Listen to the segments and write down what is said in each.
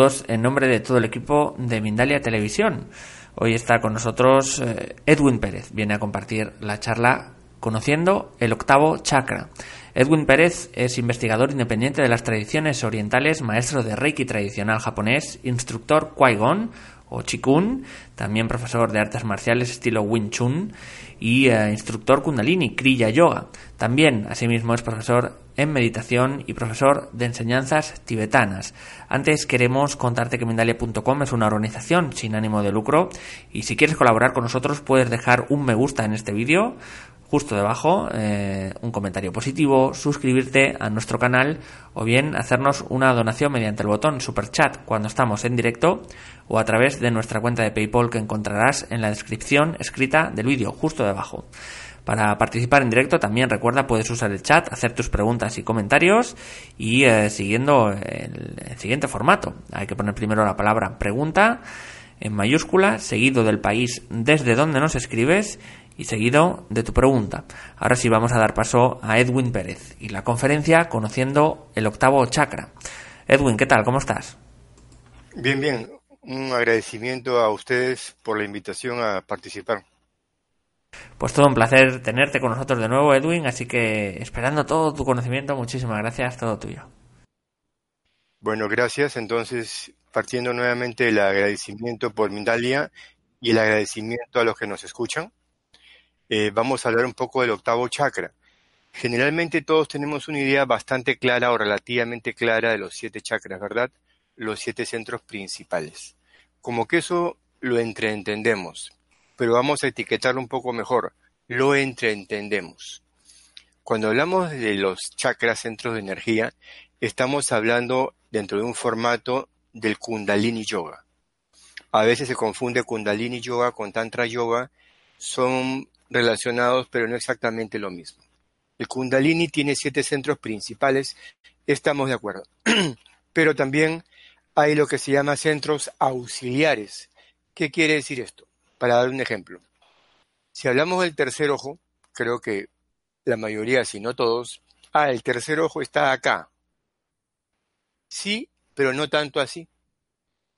En nombre de todo el equipo de Mindalia Televisión. Hoy está con nosotros eh, Edwin Pérez. Viene a compartir la charla Conociendo el octavo chakra. Edwin Pérez es investigador independiente de las tradiciones orientales, maestro de Reiki tradicional japonés, instructor Qui-Gon o Chikun, también profesor de artes marciales estilo Wing Chun y eh, instructor Kundalini, Kriya Yoga. También, asimismo, es profesor en meditación y profesor de enseñanzas tibetanas. Antes queremos contarte que Mindalia.com es una organización sin ánimo de lucro y si quieres colaborar con nosotros puedes dejar un me gusta en este vídeo justo debajo eh, un comentario positivo, suscribirte a nuestro canal o bien hacernos una donación mediante el botón super chat cuando estamos en directo o a través de nuestra cuenta de PayPal que encontrarás en la descripción escrita del vídeo justo debajo. Para participar en directo también recuerda puedes usar el chat, hacer tus preguntas y comentarios y eh, siguiendo el, el siguiente formato. Hay que poner primero la palabra pregunta en mayúscula, seguido del país desde donde nos escribes y seguido de tu pregunta. Ahora sí vamos a dar paso a Edwin Pérez y la conferencia Conociendo el octavo chakra. Edwin, ¿qué tal? ¿Cómo estás? Bien, bien. Un agradecimiento a ustedes por la invitación a participar. Pues todo un placer tenerte con nosotros de nuevo, Edwin, así que esperando todo tu conocimiento, muchísimas gracias, todo tuyo. Bueno, gracias. Entonces, partiendo nuevamente el agradecimiento por Mindalia y el agradecimiento a los que nos escuchan, eh, vamos a hablar un poco del octavo chakra. Generalmente todos tenemos una idea bastante clara o relativamente clara de los siete chakras, ¿verdad? Los siete centros principales. Como que eso lo entreentendemos, pero vamos a etiquetarlo un poco mejor. Lo entreentendemos. Cuando hablamos de los chakras, centros de energía, estamos hablando dentro de un formato del Kundalini Yoga. A veces se confunde Kundalini Yoga con Tantra Yoga, son relacionados pero no exactamente lo mismo. El Kundalini tiene siete centros principales, estamos de acuerdo. pero también hay lo que se llama centros auxiliares. ¿Qué quiere decir esto? Para dar un ejemplo. Si hablamos del tercer ojo, creo que la mayoría, si no todos, ah, el tercer ojo está acá. Sí, pero no tanto así.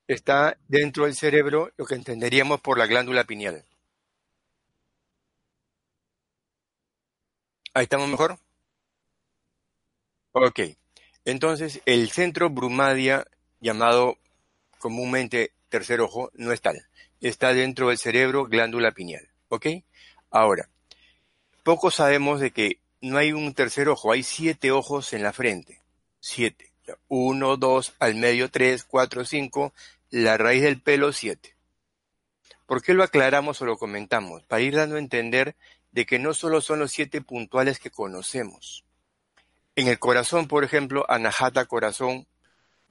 Está dentro del cerebro, lo que entenderíamos por la glándula pineal. Ahí estamos mejor. Ok. Entonces, el centro brumadia, llamado comúnmente tercer ojo, no está. Está dentro del cerebro, glándula pineal. ¿Ok? Ahora, poco sabemos de que no hay un tercer ojo, hay siete ojos en la frente. Siete. Uno, dos, al medio tres, cuatro, cinco, la raíz del pelo siete. ¿Por qué lo aclaramos o lo comentamos? Para ir dando a entender de que no solo son los siete puntuales que conocemos. En el corazón, por ejemplo, Anahata Corazón,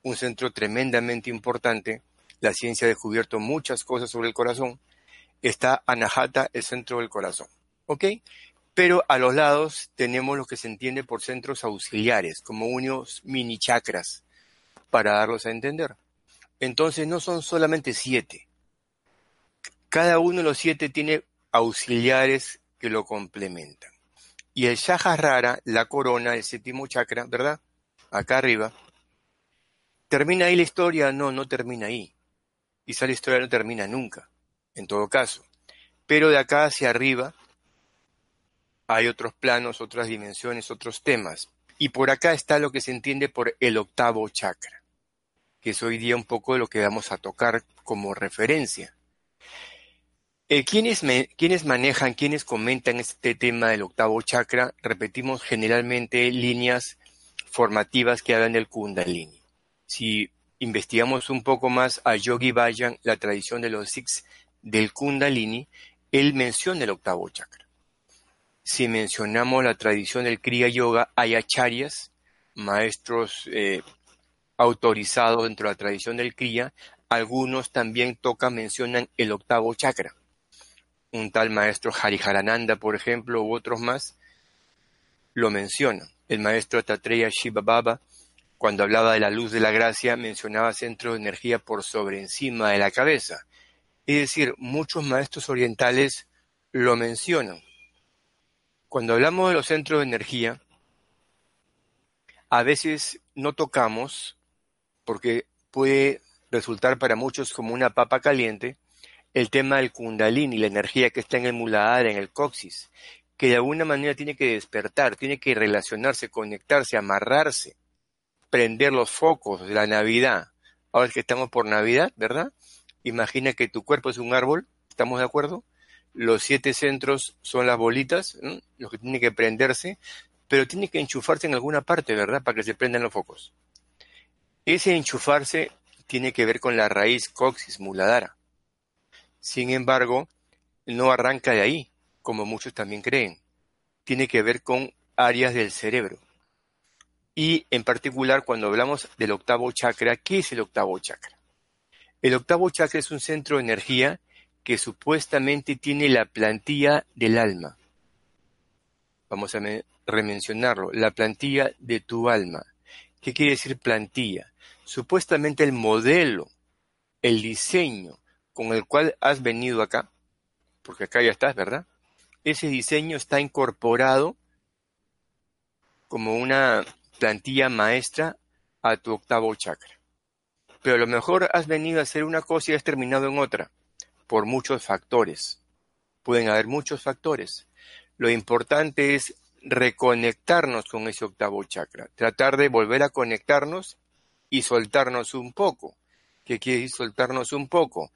un centro tremendamente importante, la ciencia ha descubierto muchas cosas sobre el corazón, está Anahata, el centro del corazón. ¿Ok? Pero a los lados tenemos lo que se entiende por centros auxiliares, como unos mini chakras, para darlos a entender. Entonces no son solamente siete. Cada uno de los siete tiene auxiliares que lo complementan. Y el rara, la corona, el séptimo chakra, ¿verdad? Acá arriba. ¿Termina ahí la historia? No, no termina ahí. Quizá la historia no termina nunca, en todo caso. Pero de acá hacia arriba hay otros planos, otras dimensiones, otros temas. Y por acá está lo que se entiende por el octavo chakra, que es hoy día un poco lo que vamos a tocar como referencia. Eh, ¿quiénes, manejan, quiénes comentan este tema del octavo chakra? Repetimos generalmente líneas formativas que hablan del Kundalini. Si investigamos un poco más a Yogi Bayan, la tradición de los Sikhs del Kundalini, él menciona el octavo chakra. Si mencionamos la tradición del Kriya Yoga, hay acharyas, maestros eh, autorizados dentro de la tradición del Kriya, algunos también tocan, mencionan el octavo chakra un tal maestro Hariharananda, por ejemplo, u otros más, lo menciona. El maestro Tatreya Shiva Baba, cuando hablaba de la luz de la gracia, mencionaba centro de energía por sobre encima de la cabeza. Es decir, muchos maestros orientales lo mencionan. Cuando hablamos de los centros de energía, a veces no tocamos, porque puede resultar para muchos como una papa caliente, el tema del kundalini, la energía que está en el muladhara, en el coxis, que de alguna manera tiene que despertar, tiene que relacionarse, conectarse, amarrarse, prender los focos de la Navidad. Ahora que estamos por Navidad, ¿verdad? Imagina que tu cuerpo es un árbol, ¿estamos de acuerdo? Los siete centros son las bolitas, los que tienen que prenderse, pero tiene que enchufarse en alguna parte, ¿verdad? Para que se prendan los focos. Ese enchufarse tiene que ver con la raíz coxis muladhara. Sin embargo, no arranca de ahí, como muchos también creen. Tiene que ver con áreas del cerebro. Y en particular, cuando hablamos del octavo chakra, ¿qué es el octavo chakra? El octavo chakra es un centro de energía que supuestamente tiene la plantilla del alma. Vamos a remencionarlo, la plantilla de tu alma. ¿Qué quiere decir plantilla? Supuestamente el modelo, el diseño con el cual has venido acá, porque acá ya estás, ¿verdad? Ese diseño está incorporado como una plantilla maestra a tu octavo chakra. Pero a lo mejor has venido a hacer una cosa y has terminado en otra, por muchos factores. Pueden haber muchos factores. Lo importante es reconectarnos con ese octavo chakra, tratar de volver a conectarnos y soltarnos un poco. ¿Qué quiere decir soltarnos un poco?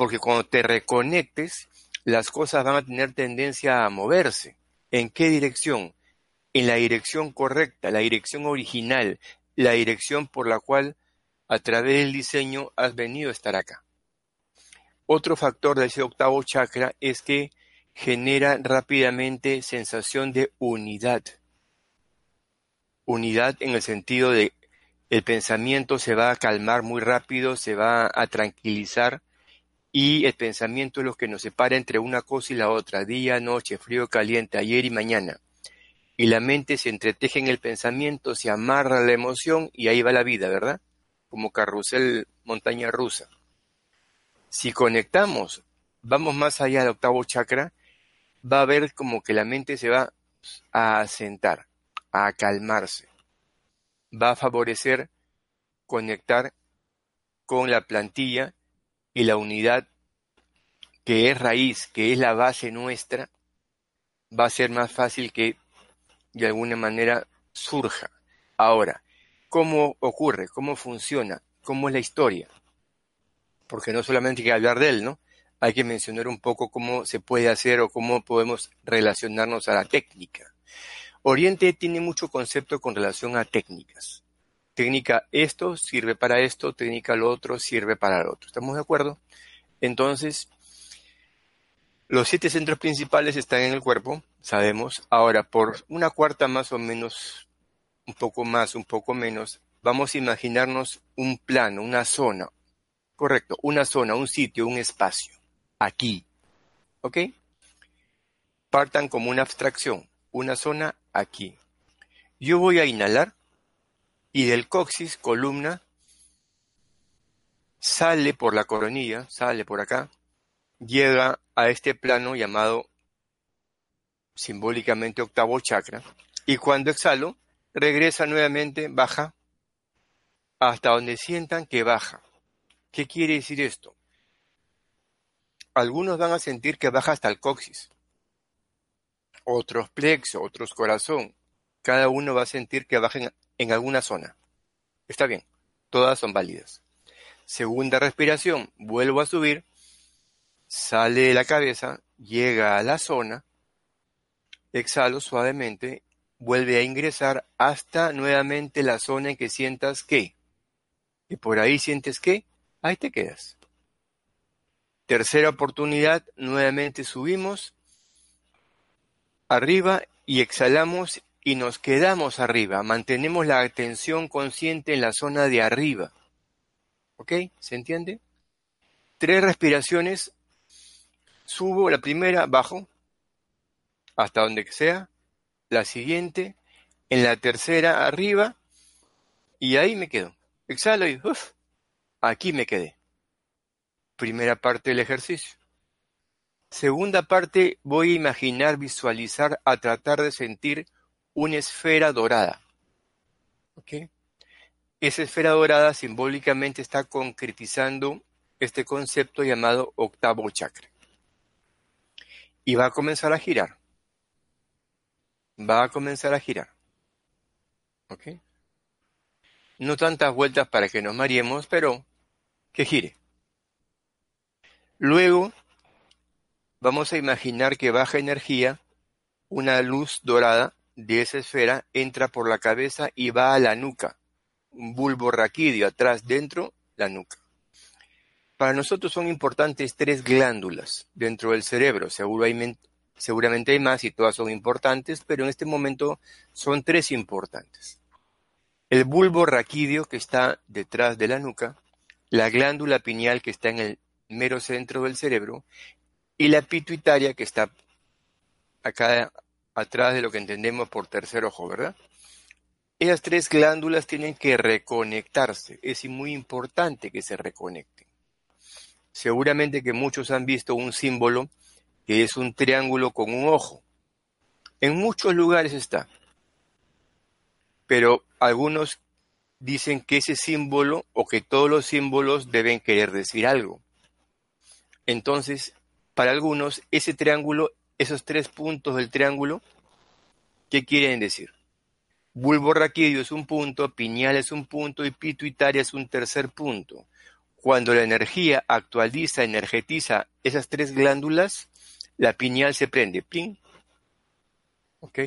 porque cuando te reconectes, las cosas van a tener tendencia a moverse. ¿En qué dirección? En la dirección correcta, la dirección original, la dirección por la cual a través del diseño has venido a estar acá. Otro factor de ese octavo chakra es que genera rápidamente sensación de unidad. Unidad en el sentido de el pensamiento se va a calmar muy rápido, se va a tranquilizar y el pensamiento es lo que nos separa entre una cosa y la otra, día, noche, frío, caliente, ayer y mañana. Y la mente se entreteje en el pensamiento, se amarra la emoción y ahí va la vida, ¿verdad? Como carrusel montaña rusa. Si conectamos, vamos más allá del octavo chakra, va a ver como que la mente se va a asentar, a calmarse. Va a favorecer conectar con la plantilla y la unidad que es raíz, que es la base nuestra, va a ser más fácil que de alguna manera surja. Ahora, ¿cómo ocurre? ¿Cómo funciona? ¿Cómo es la historia? Porque no solamente hay que hablar de él, ¿no? Hay que mencionar un poco cómo se puede hacer o cómo podemos relacionarnos a la técnica. Oriente tiene mucho concepto con relación a técnicas técnica esto sirve para esto, técnica lo otro sirve para lo otro. ¿Estamos de acuerdo? Entonces, los siete centros principales están en el cuerpo, sabemos. Ahora, por una cuarta más o menos, un poco más, un poco menos, vamos a imaginarnos un plano, una zona. Correcto, una zona, un sitio, un espacio. Aquí. ¿Ok? Partan como una abstracción. Una zona aquí. Yo voy a inhalar y del coxis, columna, sale por la coronilla, sale por acá, llega a este plano llamado simbólicamente octavo chakra, y cuando exhalo, regresa nuevamente, baja, hasta donde sientan que baja. ¿Qué quiere decir esto? Algunos van a sentir que baja hasta el coxis. otros plexo, otros corazón. Cada uno va a sentir que bajen en alguna zona. Está bien, todas son válidas. Segunda respiración, vuelvo a subir, sale de la cabeza, llega a la zona, exhalo suavemente, vuelve a ingresar hasta nuevamente la zona en que sientas que. Y por ahí sientes que, ahí te quedas. Tercera oportunidad, nuevamente subimos arriba y exhalamos y nos quedamos arriba. Mantenemos la atención consciente en la zona de arriba. ¿Ok? ¿Se entiende? Tres respiraciones. Subo la primera, bajo, hasta donde sea. La siguiente, en la tercera, arriba. Y ahí me quedo. Exhalo y uf, aquí me quedé primera parte del ejercicio. Segunda parte, voy a imaginar, visualizar, a tratar de sentir una esfera dorada. ¿Ok? Esa esfera dorada simbólicamente está concretizando este concepto llamado octavo chakra. Y va a comenzar a girar. Va a comenzar a girar. ¿Ok? No tantas vueltas para que nos mareemos, pero que gire. Luego, vamos a imaginar que baja energía, una luz dorada de esa esfera entra por la cabeza y va a la nuca, un bulbo raquídeo atrás, dentro, la nuca. Para nosotros son importantes tres glándulas dentro del cerebro, seguramente hay más y todas son importantes, pero en este momento son tres importantes. El bulbo raquídeo que está detrás de la nuca, la glándula pineal que está en el mero centro del cerebro, y la pituitaria que está acá atrás de lo que entendemos por tercer ojo, ¿verdad? Esas tres glándulas tienen que reconectarse. Es muy importante que se reconecten. Seguramente que muchos han visto un símbolo que es un triángulo con un ojo. En muchos lugares está. Pero algunos dicen que ese símbolo o que todos los símbolos deben querer decir algo. Entonces, para algunos, ese triángulo, esos tres puntos del triángulo, ¿qué quieren decir? Bulbo raquídeo es un punto, pineal es un punto y pituitaria es un tercer punto. Cuando la energía actualiza, energetiza esas tres glándulas, la pineal se prende. ¡Ping! ¿Ok?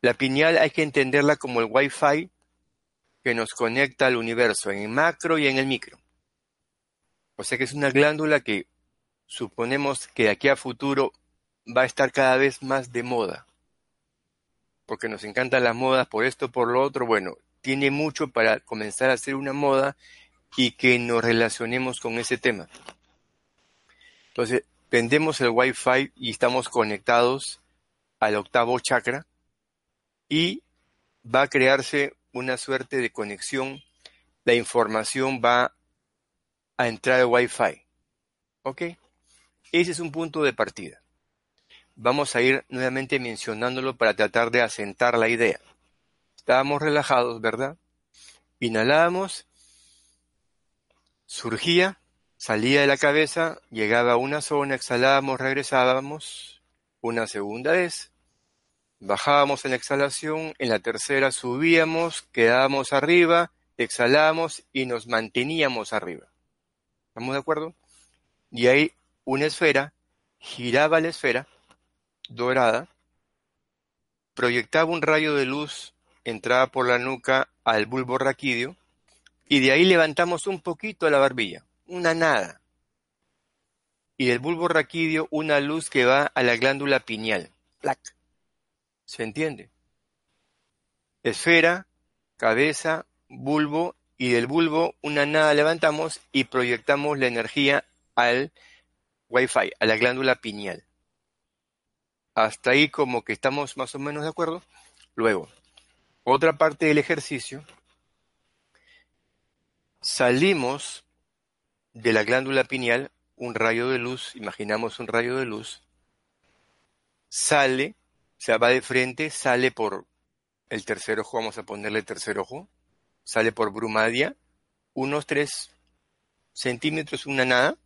La pineal hay que entenderla como el Wi-Fi que nos conecta al universo en el macro y en el micro. O sea que es una glándula que suponemos que de aquí a futuro va a estar cada vez más de moda. Porque nos encantan las modas por esto, por lo otro. Bueno, tiene mucho para comenzar a hacer una moda y que nos relacionemos con ese tema. Entonces, vendemos el Wi-Fi y estamos conectados al octavo chakra y va a crearse una suerte de conexión. La información va a entrar al Wi-Fi. ¿Ok? Ese es un punto de partida. Vamos a ir nuevamente mencionándolo para tratar de asentar la idea. Estábamos relajados, ¿verdad? Inhalábamos, surgía, salía de la cabeza, llegaba a una zona, exhalábamos, regresábamos una segunda vez, bajábamos en la exhalación, en la tercera subíamos, quedábamos arriba, exhalábamos y nos manteníamos arriba. ¿Estamos de acuerdo? Y ahí una esfera, giraba la esfera, dorada, proyectaba un rayo de luz, entraba por la nuca al bulbo raquídeo, y de ahí levantamos un poquito la barbilla, una nada. Y del bulbo raquídeo una luz que va a la glándula pineal. ¡Plac! ¿Se entiende? Esfera, cabeza, bulbo, y del bulbo una nada levantamos y proyectamos la energía al Wi-Fi, a la glándula pineal. Hasta ahí como que estamos más o menos de acuerdo. Luego, otra parte del ejercicio, salimos de la glándula pineal, un rayo de luz, imaginamos un rayo de luz, sale, se va de frente, sale por el tercer ojo, vamos a ponerle tercer ojo, sale por brumadia, unos tres centímetros, una nada,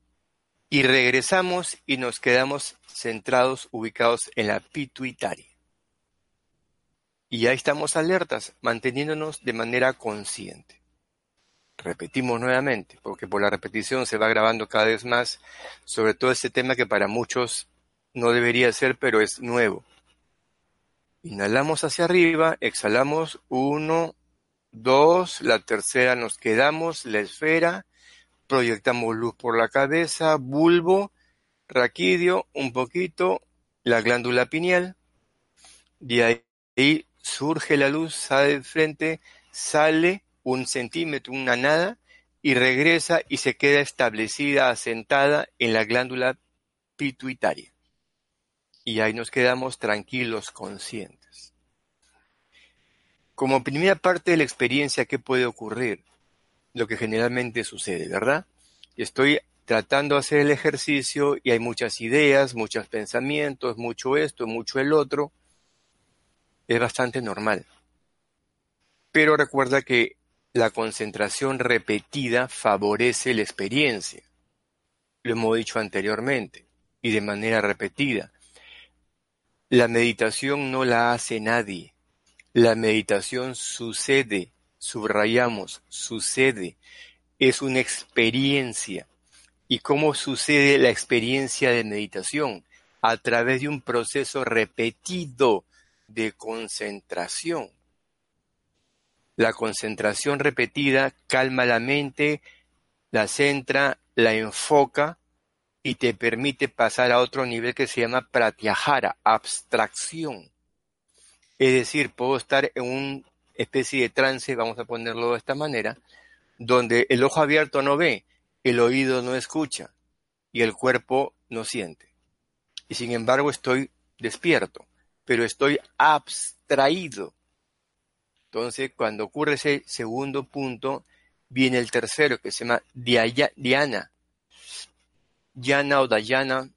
y regresamos y nos quedamos centrados, ubicados en la pituitaria. Y ahí estamos alertas, manteniéndonos de manera consciente. Repetimos nuevamente, porque por la repetición se va grabando cada vez más, sobre todo este tema que para muchos no debería ser, pero es nuevo. Inhalamos hacia arriba, exhalamos uno, dos, la tercera nos quedamos, la esfera, proyectamos luz por la cabeza, bulbo, raquidio, un poquito, la glándula pineal, de ahí surge la luz, sale de frente, sale un centímetro, una nada, y regresa y se queda establecida, asentada en la glándula pituitaria. Y ahí nos quedamos tranquilos, conscientes. Como primera parte de la experiencia, ¿qué puede ocurrir? Lo que generalmente sucede, ¿verdad? Estoy tratando de hacer el ejercicio y hay muchas ideas, muchos pensamientos, mucho esto, mucho el otro, es bastante normal. Pero recuerda que la concentración repetida favorece la experiencia. Lo hemos dicho anteriormente y de manera repetida. La meditación no la hace nadie. La meditación sucede, subrayamos, sucede. Es una experiencia. ¿Y cómo sucede la experiencia de meditación? A través de un proceso repetido de concentración. La concentración repetida calma la mente, la centra, la enfoca y te permite pasar a otro nivel que se llama pratyahara, abstracción. Es decir, puedo estar en una especie de trance, vamos a ponerlo de esta manera, donde el ojo abierto no ve, el oído no escucha y el cuerpo no siente. Y sin embargo estoy despierto pero estoy abstraído. Entonces, cuando ocurre ese segundo punto, viene el tercero, que se llama Diana. Diana o Dayana,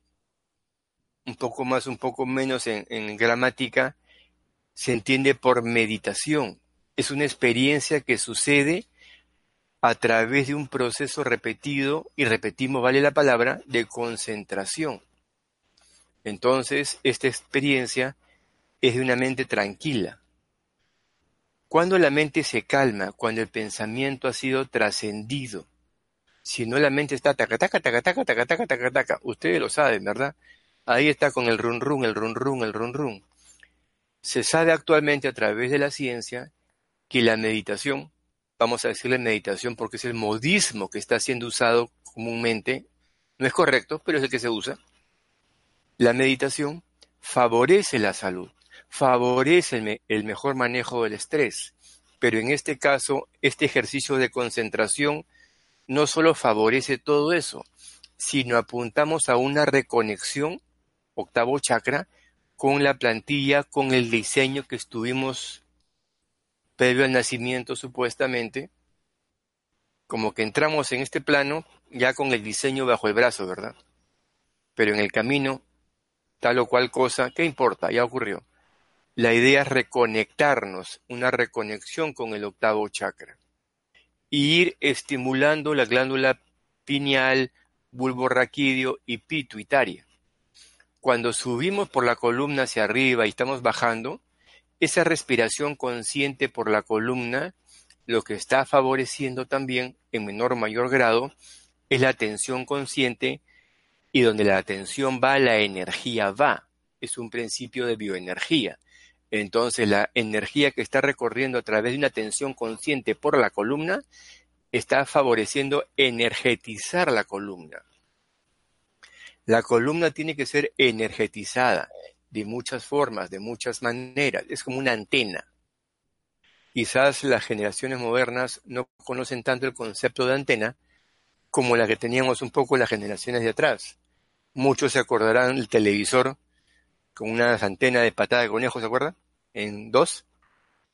un poco más, un poco menos en, en gramática, se entiende por meditación. Es una experiencia que sucede a través de un proceso repetido, y repetimos, vale la palabra, de concentración. Entonces, esta experiencia es de una mente tranquila. Cuando la mente se calma, cuando el pensamiento ha sido trascendido, si no la mente está taca taca taca taca taca taca taca taca, ustedes lo saben, ¿verdad? Ahí está con el run run, el run run, el run run. Se sabe actualmente a través de la ciencia que la meditación, vamos a decirle meditación porque es el modismo que está siendo usado comúnmente, no es correcto, pero es el que se usa. La meditación favorece la salud favorece el, mejor manejo del estrés. Pero en este caso, este ejercicio de concentración no solo favorece todo eso, sino apuntamos a una reconexión, octavo chakra, con la plantilla, con el diseño que estuvimos previo al nacimiento supuestamente, como que entramos en este plano ya con el diseño bajo el brazo, ¿verdad? Pero en el camino, tal o cual cosa, ¿qué importa? Ya ocurrió. La idea es reconectarnos, una reconexión con el octavo chakra. Y ir estimulando la glándula pineal, bulbo raquídeo y pituitaria. Cuando subimos por la columna hacia arriba y estamos bajando, esa respiración consciente por la columna lo que está favoreciendo también en menor o mayor grado es la atención consciente y donde la atención va, la energía va. Es un principio de bioenergía. Entonces la energía que está recorriendo a través de una tensión consciente por la columna está favoreciendo energetizar la columna. La columna tiene que ser energetizada de muchas formas, de muchas maneras. Es como una antena. Quizás las generaciones modernas no conocen tanto el concepto de antena como la que teníamos un poco las generaciones de atrás. Muchos se acordarán del televisor con unas antenas de patada de conejo, ¿se acuerdan? En dos,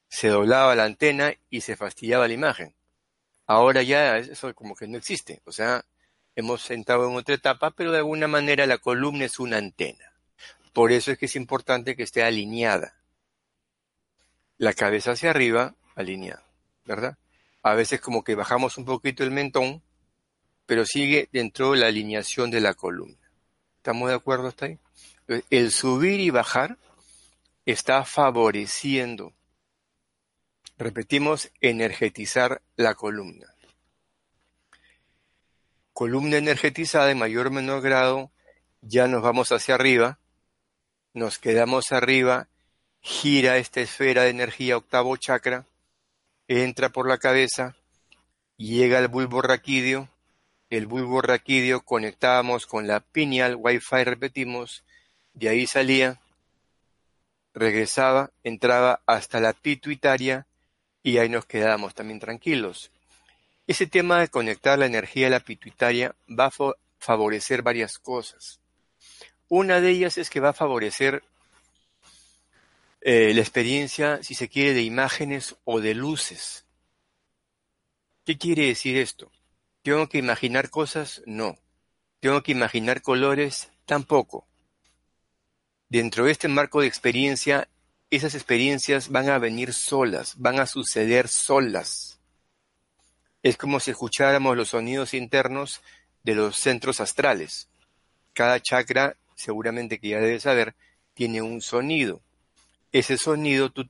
se doblaba la antena y se fastidiaba la imagen. Ahora ya eso como que no existe. O sea, hemos sentado en otra etapa, pero de alguna manera la columna es una antena. Por eso es que es importante que esté alineada. La cabeza hacia arriba, alineada, ¿verdad? A veces como que bajamos un poquito el mentón, pero sigue dentro de la alineación de la columna. ¿Estamos de acuerdo hasta ahí? El subir y bajar está favoreciendo Repetimos, energetizar la columna. Columna energetizada en mayor o menor grado, ya nos vamos hacia arriba, nos quedamos arriba, gira esta esfera de energía octavo chakra, entra por la cabeza, llega al bulbo raquídeo, el bulbo raquídeo conectábamos con la pineal, wifi repetimos, de ahí salía, regresaba, entraba hasta la pituitaria y ahí nos quedábamos también tranquilos. Ese tema de conectar la energía a la pituitaria va a favorecer varias cosas. Una de ellas es que va a favorecer eh, la experiencia, si se quiere, de imágenes o de luces. ¿Qué quiere decir esto? ¿Tengo que imaginar cosas? No. ¿Tengo que imaginar colores? Tampoco. Dentro de este marco de experiencia, esas experiencias van a venir solas, van a suceder solas. Es como si escucháramos los sonidos internos de los centros astrales. Cada chakra, seguramente que ya debes saber, tiene un sonido. Ese sonido, tú,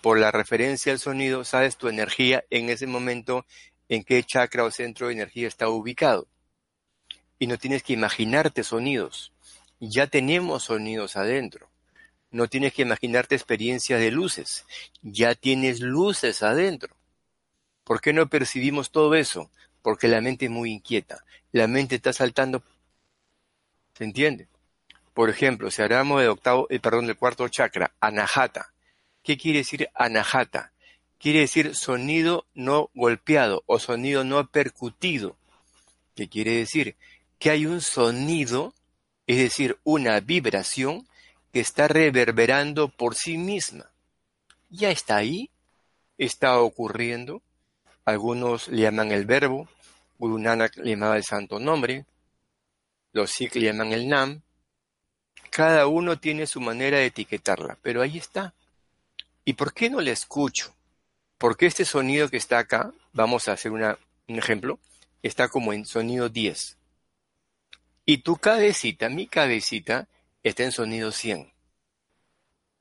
por la referencia al sonido, sabes tu energía en ese momento en qué chakra o centro de energía está ubicado. Y no tienes que imaginarte sonidos. Ya tenemos sonidos adentro. No tienes que imaginarte experiencias de luces. Ya tienes luces adentro. ¿Por qué no percibimos todo eso? Porque la mente es muy inquieta. La mente está saltando. ¿Se entiende? Por ejemplo, si hablamos de octavo, eh, perdón, del cuarto chakra, anahata. ¿Qué quiere decir anahata? quiere decir sonido no golpeado o sonido no percutido. ¿Qué quiere decir? Que hay un sonido, es decir, una vibración que está reverberando por sí misma. Ya está ahí, está ocurriendo. Algunos le llaman el verbo, Guru le llamaba el santo nombre, los Sikh le llaman el Nam. Cada uno tiene su manera de etiquetarla, pero ahí está. ¿Y por qué no la escucho? Porque este sonido que está acá, vamos a hacer un ejemplo, está como en sonido 10. Y tu cabecita, mi cabecita, está en sonido 100.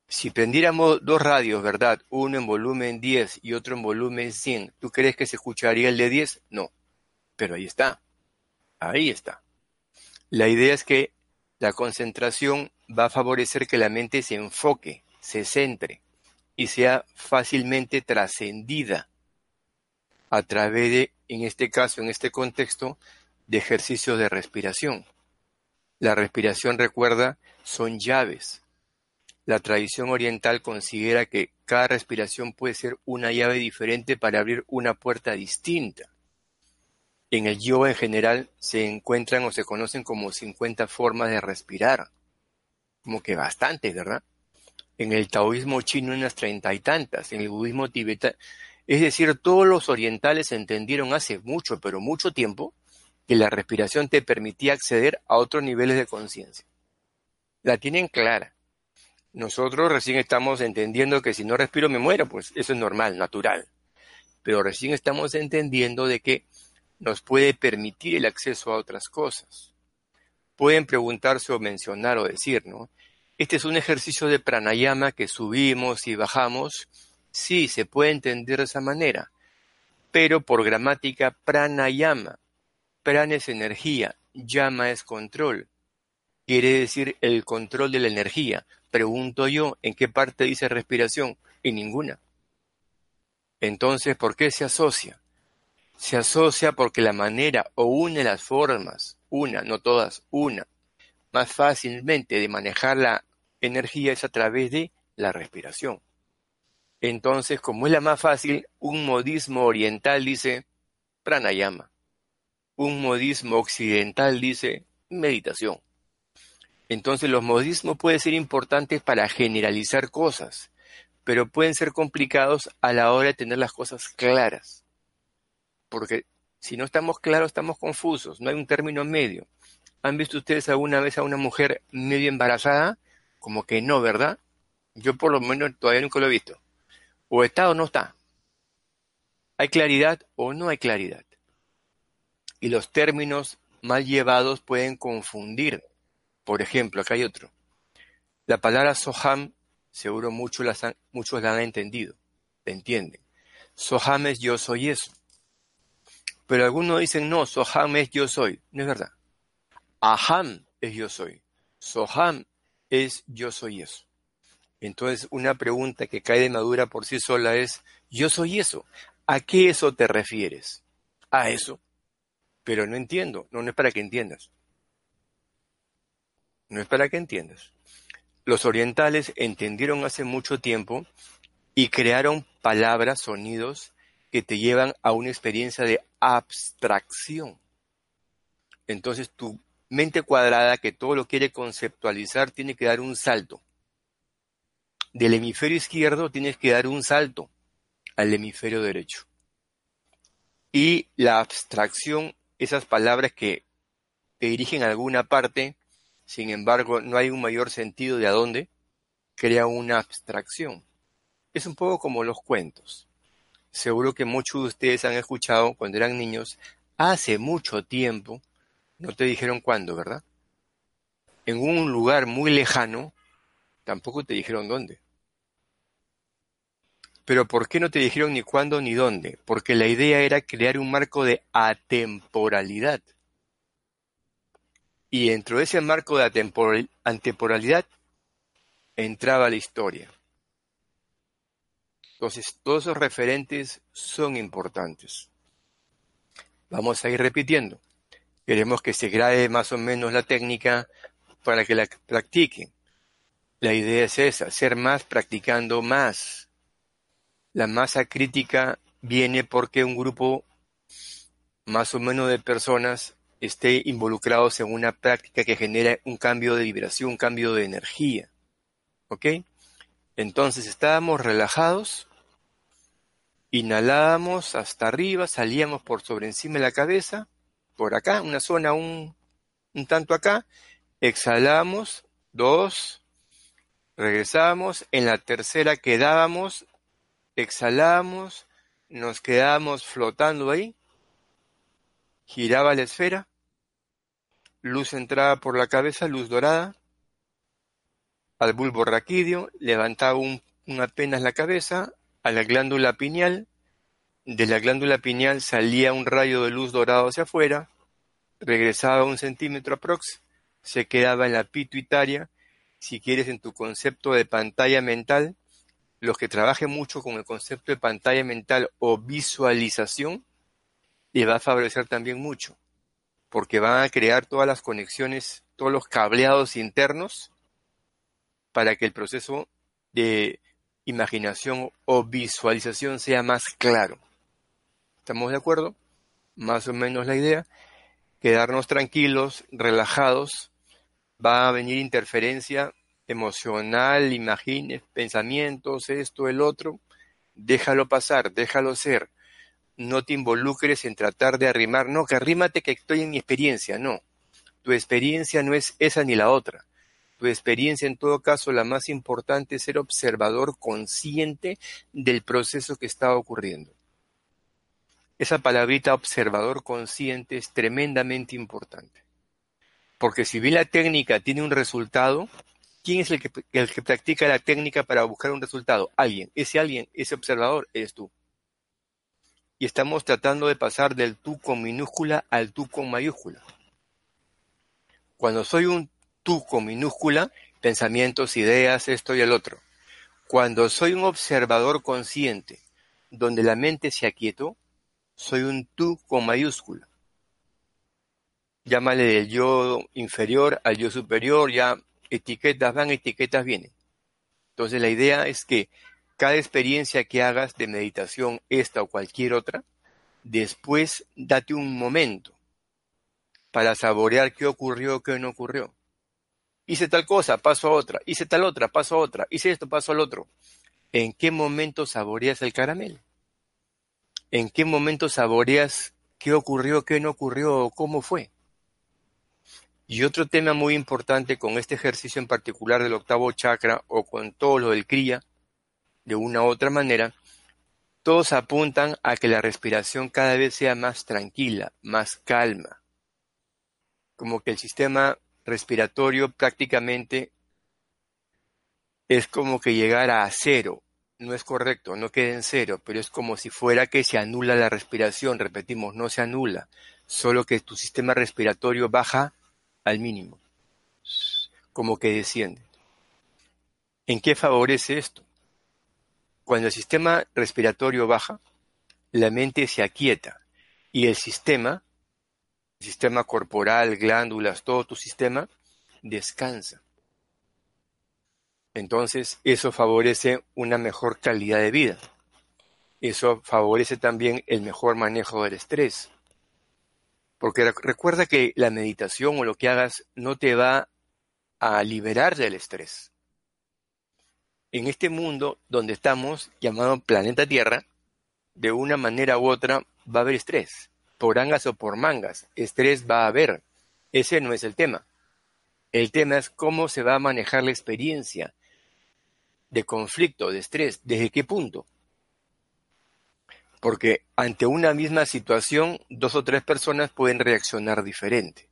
Si prendiéramos dos radios, ¿verdad? Uno en volumen 10 y otro en volumen 100, ¿tú crees que se escucharía el de 10? No. Pero ahí está. Ahí está. La idea es que la concentración va a favorecer que la mente se enfoque, se centre y sea fácilmente trascendida a través de, en este caso, en este contexto, de ejercicios de respiración. La respiración, recuerda, son llaves. La tradición oriental considera que cada respiración puede ser una llave diferente para abrir una puerta distinta. En el yoga en general se encuentran o se conocen como 50 formas de respirar. Como que bastante, ¿verdad? en el taoísmo chino unas treinta y tantas, en el budismo tibetano. Es decir, todos los orientales entendieron hace mucho, pero mucho tiempo, que la respiración te permitía acceder a otros niveles de conciencia. La tienen clara. Nosotros recién estamos entendiendo que si no respiro me muero, pues eso es normal, natural. Pero recién estamos entendiendo de que nos puede permitir el acceso a otras cosas. Pueden preguntarse o mencionar o decir, ¿no? Este es un ejercicio de pranayama que subimos y bajamos. Sí, se puede entender de esa manera, pero por gramática pranayama. Prana es energía, llama es control. Quiere decir el control de la energía. Pregunto yo, ¿en qué parte dice respiración? En ninguna. Entonces, ¿por qué se asocia? Se asocia porque la manera o une las formas, una, no todas, una, más fácilmente de manejar la energía es a través de la respiración. Entonces, como es la más fácil, un modismo oriental dice pranayama. Un modismo occidental dice meditación. Entonces los modismos pueden ser importantes para generalizar cosas, pero pueden ser complicados a la hora de tener las cosas claras. Porque si no estamos claros, estamos confusos, no hay un término medio. ¿Han visto ustedes alguna vez a una mujer medio embarazada? Como que no, ¿verdad? Yo por lo menos todavía nunca lo he visto. O está o no está. ¿Hay claridad o no hay claridad? Y los términos mal llevados pueden confundir. Por ejemplo, acá hay otro. La palabra soham, seguro muchos la han, muchos la han entendido, ¿se entienden? Soham es yo soy eso. Pero algunos dicen, no, Soham es yo soy. No es verdad. Aham es yo soy. Soham es yo soy eso. Entonces, una pregunta que cae de madura por sí sola es, yo soy eso. ¿A qué eso te refieres? A eso. Pero no entiendo. No, no es para que entiendas. No es para que entiendas. Los orientales entendieron hace mucho tiempo y crearon palabras, sonidos que te llevan a una experiencia de abstracción. Entonces tu mente cuadrada que todo lo quiere conceptualizar tiene que dar un salto. Del hemisferio izquierdo tienes que dar un salto al hemisferio derecho. Y la abstracción, esas palabras que te dirigen a alguna parte, sin embargo no hay un mayor sentido de a dónde, crea una abstracción. Es un poco como los cuentos. Seguro que muchos de ustedes han escuchado cuando eran niños, hace mucho tiempo, no te dijeron cuándo, ¿verdad? En un lugar muy lejano, tampoco te dijeron dónde. Pero ¿por qué no te dijeron ni cuándo ni dónde? Porque la idea era crear un marco de atemporalidad. Y dentro de ese marco de atemporalidad entraba la historia. Entonces, todos esos referentes son importantes. Vamos a ir repitiendo. Queremos que se grabe más o menos la técnica para que la practiquen. La idea es esa, ser más practicando más. La masa crítica viene porque un grupo más o menos de personas esté involucrados en una práctica que genera un cambio de vibración, un cambio de energía. ¿Ok? Entonces estábamos relajados, inhalábamos hasta arriba, salíamos por sobre encima de la cabeza, por acá, una zona un, un tanto acá, exhalamos, dos, regresamos, en la tercera quedábamos, exhalamos, nos quedábamos flotando ahí, giraba la esfera, luz entraba por la cabeza, luz dorada, al bulbo raquídeo, levantaba un, apenas la cabeza, a la glándula pineal, de la glándula pineal salía un rayo de luz dorado hacia afuera, regresaba un centímetro aprox, se quedaba en la pituitaria, si quieres en tu concepto de pantalla mental, los que trabajen mucho con el concepto de pantalla mental o visualización, les va a favorecer también mucho, porque van a crear todas las conexiones, todos los cableados internos para que el proceso de imaginación o visualización sea más claro. ¿Estamos de acuerdo? Más o menos la idea. Quedarnos tranquilos, relajados. Va a venir interferencia emocional, imagines, pensamientos, esto, el otro. Déjalo pasar, déjalo ser. No te involucres en tratar de arrimar. No, que arrímate que estoy en mi experiencia. No. Tu experiencia no es esa ni la otra tu experiencia, en todo caso, la más importante es ser observador consciente del proceso que está ocurriendo. Esa palabrita observador consciente es tremendamente importante. Porque si bien la técnica tiene un resultado, ¿quién es el que, el que practica la técnica para buscar un resultado? Alguien. Ese alguien, ese observador, eres tú. Y estamos tratando de pasar del tú con minúscula al tú con mayúscula. Cuando soy un tú con minúscula, pensamientos, ideas, esto y el otro. Cuando soy un observador consciente, donde la mente se aquietó, soy un tú con mayúscula. Llámale del yo inferior al yo superior, ya etiquetas van, etiquetas vienen. Entonces la idea es que cada experiencia que hagas de meditación, esta o cualquier otra, después date un momento para saborear qué ocurrió, qué no ocurrió hice tal cosa, paso a otra, hice tal otra, paso a otra, hice esto, paso al otro. ¿En qué momento saboreas el caramelo? ¿En qué momento saboreas qué ocurrió, qué no ocurrió, cómo fue? Y otro tema muy importante con este ejercicio en particular del octavo chakra o con todo lo del cría, de una u otra manera, todos apuntan a que la respiración cada vez sea más tranquila, más calma. Como que el sistema respiratorio prácticamente es como que llegar a cero, no es correcto, no queda en cero, pero es como si fuera que se anula la respiración, repetimos, no se anula, solo que tu sistema respiratorio baja al mínimo, como que desciende. ¿En qué favorece esto? Cuando el sistema respiratorio baja, la mente se aquieta y el sistema, el sistema corporal, glándulas, todo tu sistema, descansa. Entonces, eso favorece una mejor calidad de vida. Eso favorece también el mejor manejo del estrés. Porque recuerda que la meditación o lo que hagas no te va a liberar del estrés. En este mundo donde estamos, llamado planeta Tierra, de una manera u otra va a haber estrés. Por angas o por mangas, estrés va a haber. Ese no es el tema. El tema es cómo se va a manejar la experiencia de conflicto, de estrés, ¿desde qué punto? Porque ante una misma situación, dos o tres personas pueden reaccionar diferente.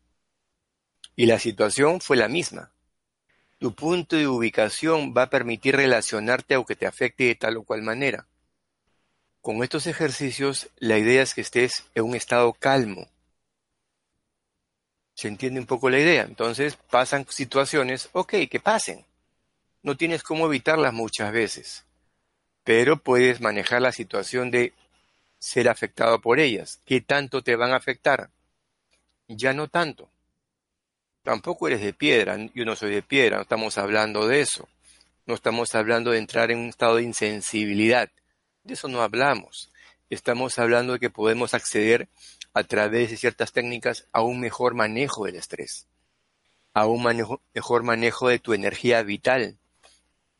Y la situación fue la misma. Tu punto de ubicación va a permitir relacionarte o que te afecte de tal o cual manera. Con estos ejercicios, la idea es que estés en un estado calmo. ¿Se entiende un poco la idea? Entonces pasan situaciones, ok, que pasen no tienes cómo evitarlas muchas veces, pero puedes manejar la situación de ser afectado por ellas. ¿Qué tanto te van a afectar? Ya no tanto. Tampoco eres de piedra, yo no soy de piedra, no estamos hablando de eso. No estamos hablando de entrar en un estado de insensibilidad. De eso no hablamos. Estamos hablando de que podemos acceder a través de ciertas técnicas a un mejor manejo del estrés, a un mejor manejo de tu energía vital,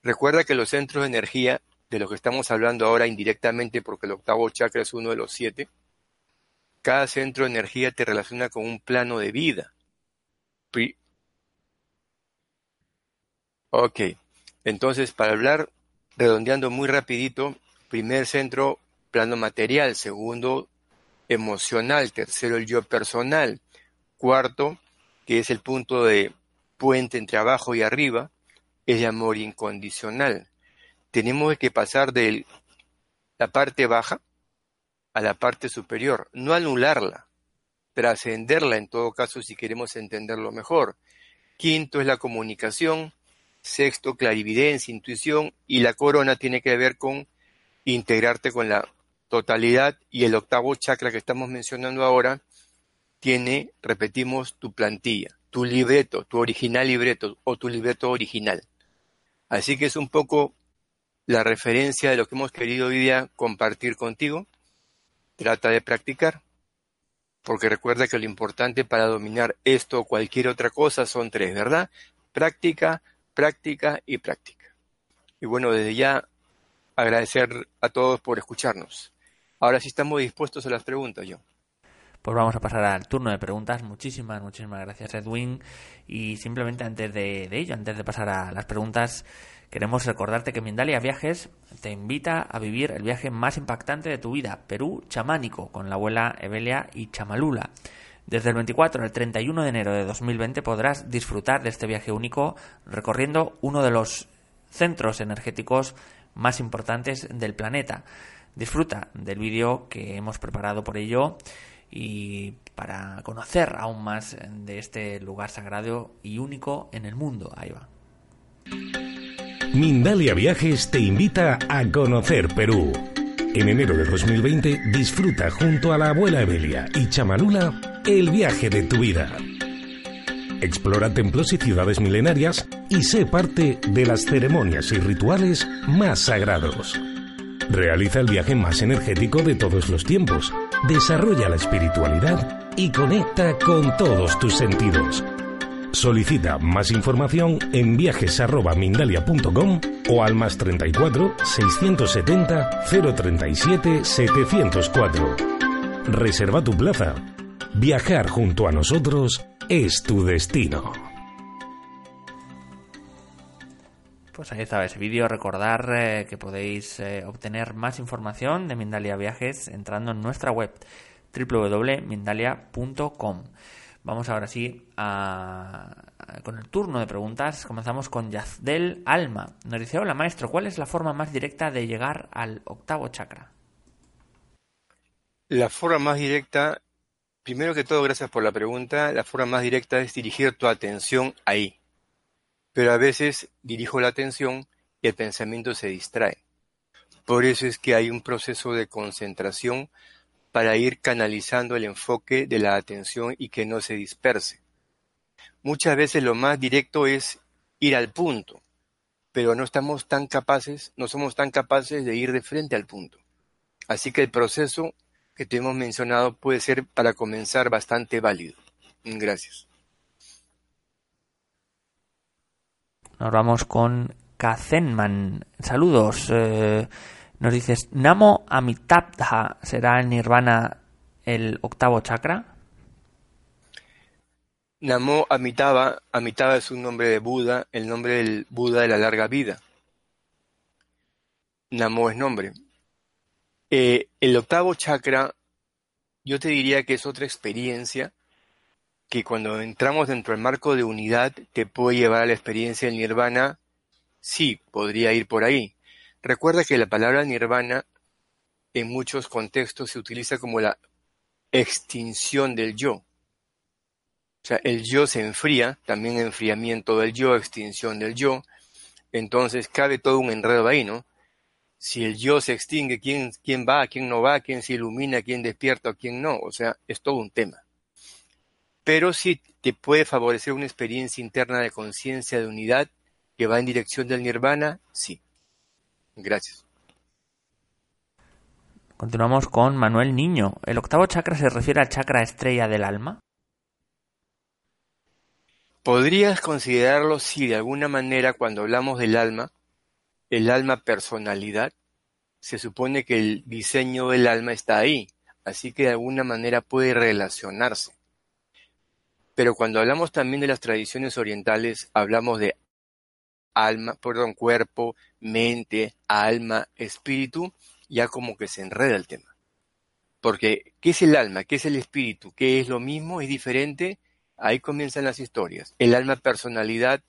Recuerda que los centros de energía, de los que estamos hablando ahora indirectamente porque el octavo chakra es uno de los siete, cada centro de energía te relaciona con un plano de vida. Ok, entonces para hablar, redondeando muy rapidito, primer centro, plano material, segundo, emocional, tercero, el yo personal, cuarto, que es el punto de puente entre abajo y arriba, es de amor incondicional. Tenemos que pasar de la parte baja a la parte superior, no anularla, trascenderla en todo caso si queremos entenderlo mejor. Quinto es la comunicación, sexto clarividencia, intuición y la corona tiene que ver con integrarte con la totalidad y el octavo chakra que estamos mencionando ahora tiene, repetimos, tu plantilla, tu libreto, tu original libreto o tu libreto original. Así que es un poco la referencia de lo que hemos querido hoy día compartir contigo. Trata de practicar, porque recuerda que lo importante para dominar esto o cualquier otra cosa son tres, ¿verdad? Práctica, práctica y práctica. Y bueno, desde ya agradecer a todos por escucharnos. Ahora sí estamos dispuestos a las preguntas, yo. Pues vamos a pasar al turno de preguntas. Muchísimas, muchísimas gracias Edwin. Y simplemente antes de, ello, antes de pasar a las preguntas, queremos recordarte que Mindalia Viajes te invita a vivir el viaje más impactante de tu vida, Perú chamánico, con la abuela Evelia y Chamalula. Desde el 24 al 31 de enero de 2020 podrás disfrutar de este viaje único recorriendo uno de los centros energéticos más importantes del planeta. Disfruta del vídeo que hemos preparado por ello y para conocer aún más de este lugar sagrado y único en el mundo. Ahí va. Mindalia Viajes te invita a conocer Perú. En enero de 2020 disfruta junto a la abuela Evelia y Chamalula el viaje de tu vida. Explora templos y ciudades milenarias y sé parte de las ceremonias y rituales más sagrados. Realiza el viaje más energético de todos los tiempos desarrolla la espiritualidad y conecta con todos tus sentidos. Solicita más información en viajes@mindalia.com o al más 34 670 037 704. Reserva tu plaza. Viajar junto a nosotros es tu destino. Pues ahí estaba ese vídeo. Recordar eh, que podéis eh, obtener más información de Mindalia Viajes entrando en nuestra web www.mindalia.com. Vamos ahora sí a, con el turno de preguntas. Comenzamos con Yazdel Alma. Nos dice, hola maestro, ¿cuál es la forma más directa de llegar al octavo chakra? La forma más directa, primero que todo, gracias por la pregunta, la forma más directa es dirigir tu atención ahí. Pero a veces dirijo la atención y el pensamiento se distrae. Por eso es que hay un proceso de concentración para ir canalizando el enfoque de la atención y que no se disperse. Muchas veces lo más directo es ir al punto, pero no estamos tan capaces, no somos tan capaces de ir de frente al punto. Así que el proceso que te hemos mencionado puede ser para comenzar bastante válido. Gracias. Nos vamos con Kazenman. Saludos. Eh, nos dices, Namo Amitabha será el nirvana el octavo chakra. Namo Amitabha, Amitabha es un nombre de Buda, el nombre del Buda de la larga vida. Namo es nombre. Eh, el octavo chakra, yo te diría que es otra experiencia que cuando entramos dentro del marco de unidad te puede llevar a la experiencia del nirvana. Sí, podría ir por ahí. Recuerda que la palabra nirvana en muchos contextos se utiliza como la extinción del yo. O sea, el yo se enfría, también enfriamiento del yo, extinción del yo. Entonces cabe todo un enredo ahí, ¿no? Si el yo se extingue, ¿quién, quién va, quién no va, quién se ilumina, quién despierta, quién no? O sea, es todo un tema. Pero sí te puede favorecer una experiencia interna de conciencia de unidad que va en dirección del nirvana, sí. Gracias. Continuamos con Manuel Niño. ¿El octavo chakra se refiere al chakra estrella del alma? Podrías considerarlo si de alguna manera cuando hablamos del alma, el alma personalidad, se supone que el diseño del alma está ahí, así que de alguna manera puede relacionarse. Pero cuando hablamos también de las tradiciones orientales, hablamos de alma, perdón, cuerpo, mente, alma, espíritu, ya como que se enreda el tema. Porque, ¿qué es el alma? ¿Qué es el espíritu? ¿Qué es lo mismo? ¿Es diferente? Ahí comienzan las historias. El alma personalidad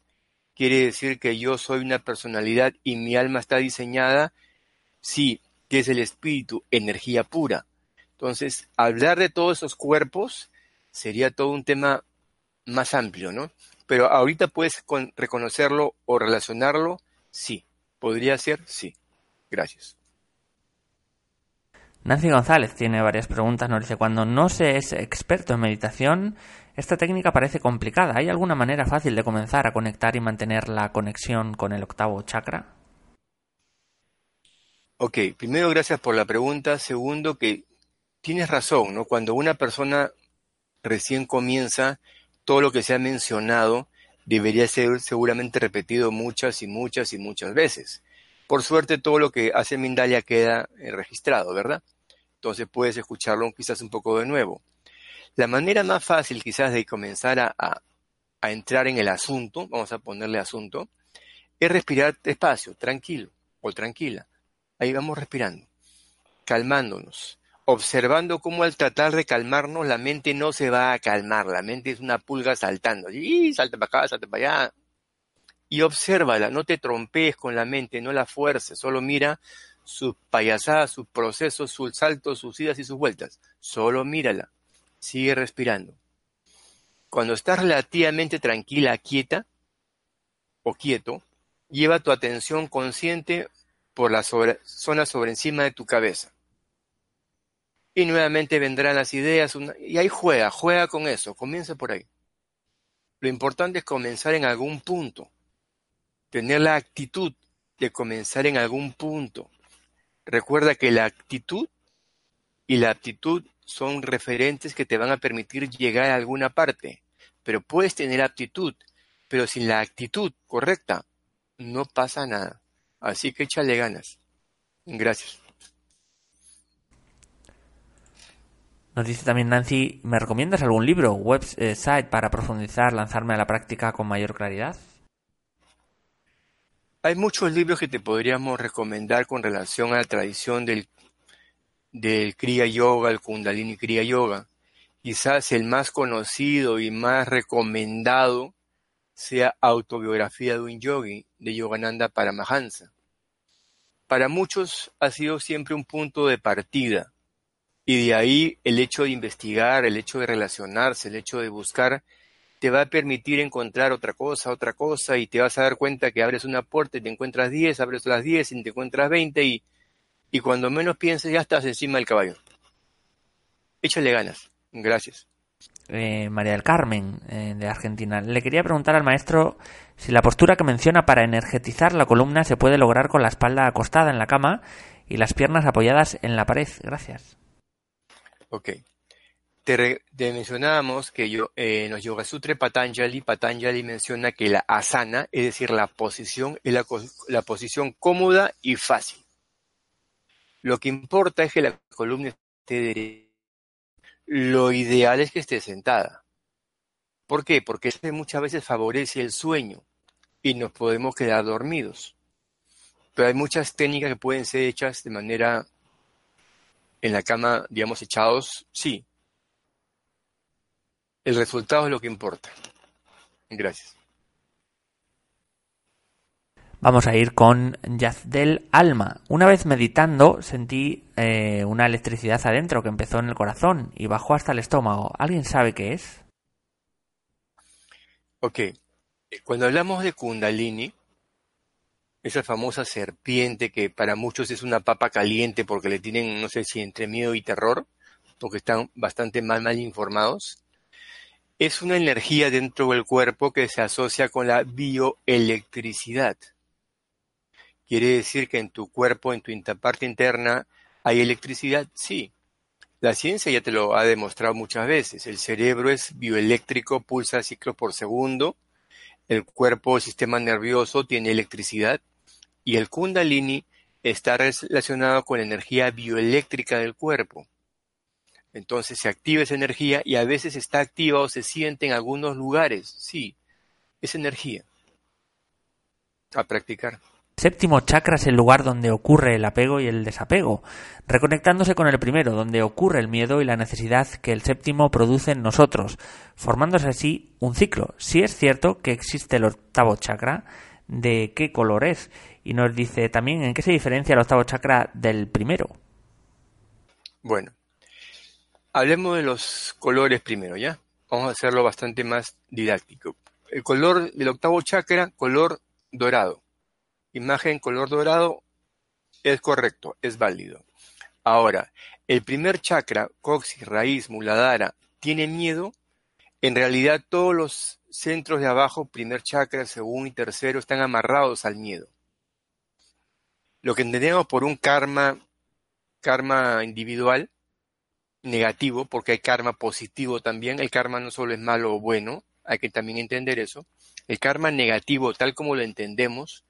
quiere decir que yo soy una personalidad y mi alma está diseñada, sí, ¿qué es el espíritu? Energía pura. Entonces, hablar de todos esos cuerpos sería todo un tema más amplio, ¿no? Pero ahorita puedes reconocerlo o relacionarlo, sí. ¿Podría ser? Sí. Gracias. Nancy González tiene varias preguntas. Nos dice, cuando no se es experto en meditación, esta técnica parece complicada. ¿Hay alguna manera fácil de comenzar a conectar y mantener la conexión con el octavo chakra? Ok, primero gracias por la pregunta. Segundo, que tienes razón, ¿no? Cuando una persona recién comienza, todo lo que se ha mencionado debería ser seguramente repetido muchas y muchas y muchas veces. Por suerte todo lo que hace Mindalia queda eh, registrado, ¿verdad? Entonces puedes escucharlo quizás un poco de nuevo. La manera más fácil quizás de comenzar a, a entrar en el asunto, vamos a ponerle asunto, es respirar despacio, tranquilo o tranquila. Ahí vamos respirando, calmándonos observando cómo al tratar de calmarnos la mente no se va a calmar, la mente es una pulga saltando, y salta para acá, salta para allá. Y obsérvala, no te trompees con la mente, no la fuerces, solo mira sus payasadas, sus procesos, sus saltos, sus idas y sus vueltas. Solo mírala, sigue respirando. Cuando estás relativamente tranquila, quieta o quieto, lleva tu atención consciente por la zona sobre encima de tu cabeza y nuevamente vendrán las ideas, y ahí juega, juega con eso, comienza por ahí. Lo importante es comenzar en algún punto, tener la actitud de comenzar en algún punto. Recuerda que la actitud y la aptitud son referentes que te van a permitir llegar a alguna parte, pero puedes tener aptitud, pero sin la actitud correcta no pasa nada. Así que échale ganas. Gracias. Nos dice también Nancy, ¿me recomiendas algún libro, website para profundizar, lanzarme a la práctica con mayor claridad? Hay muchos libros que te podríamos recomendar con relación a la tradición del, del Kriya Yoga, el Kundalini Kriya Yoga. quizás el más conocido y más recomendado sea Autobiografía de un Yogi de Yogananda Paramahansa. Para muchos ha sido siempre un punto de partida y de ahí el hecho de investigar, el hecho de relacionarse, el hecho de buscar te va a permitir encontrar otra cosa, otra cosa, y te vas a dar cuenta que abres una puerta y te encuentras 10, abres las 10 y te encuentras 20, y, y cuando menos pienses ya estás encima del caballo. Échale ganas. Gracias. Eh, María del Carmen, eh, de Argentina. Le quería preguntar al maestro si la postura que menciona para energetizar la columna se puede lograr con la espalda acostada en la cama y las piernas apoyadas en la pared. Gracias. Ok. Te, mencionábamos que yo, eh, en los Yoga Sutra Patanjali, Patanjali menciona que la asana, es decir, la posición, es la, la posición cómoda y fácil. Lo que importa es que la columna esté derecha. Lo ideal es que esté sentada. ¿Por qué? Porque eso muchas veces favorece el sueño y nos podemos quedar dormidos. Pero hay muchas técnicas que pueden ser hechas de manera en la cama, digamos, echados, sí, el resultado es lo que importa. Gracias. Vamos a ir con Yazdel Alma. Una vez meditando sentí eh, una electricidad adentro que empezó en el corazón y bajó hasta el estómago. ¿Alguien sabe qué es? Ok. Cuando hablamos de Kundalini, esa famosa serpiente que para muchos es una papa caliente porque le tienen, no sé si entre miedo y terror, porque están bastante mal, mal informados, es una energía dentro del cuerpo que se asocia con la bioelectricidad. ¿Quiere decir que en tu cuerpo, en tu parte interna, hay electricidad? Sí. La ciencia ya te lo ha demostrado muchas veces. El cerebro es bioeléctrico, pulsa ciclos por segundo. El cuerpo, el sistema nervioso, tiene electricidad. Y el kundalini está relacionado con la energía bioeléctrica del cuerpo. Entonces se activa esa energía y a veces está activa o se siente en algunos lugares. Sí, es energía. A practicar. Séptimo chakra es el lugar donde ocurre el apego y el desapego, reconectándose con el primero, donde ocurre el miedo y la necesidad que el séptimo produce en nosotros, formándose así un ciclo. Si es cierto que existe el octavo chakra, ¿de qué color es? Y nos dice también en qué se diferencia el octavo chakra del primero. Bueno, Hablemos de los colores primero, ¿ya? Vamos a hacerlo bastante más didáctico. El color del octavo chakra, color dorado. Imagen color dorado es correcto, es válido. Ahora, el primer chakra, coxis, raíz, muladhara, tiene miedo. En realidad todos los centros de abajo, primer chakra, segundo y tercero, están amarrados al miedo. Lo que entendemos por un karma, karma individual, negativo, porque hay karma positivo también. El karma no solo es malo o bueno, hay que también entender eso. El karma negativo, tal como lo entendemos,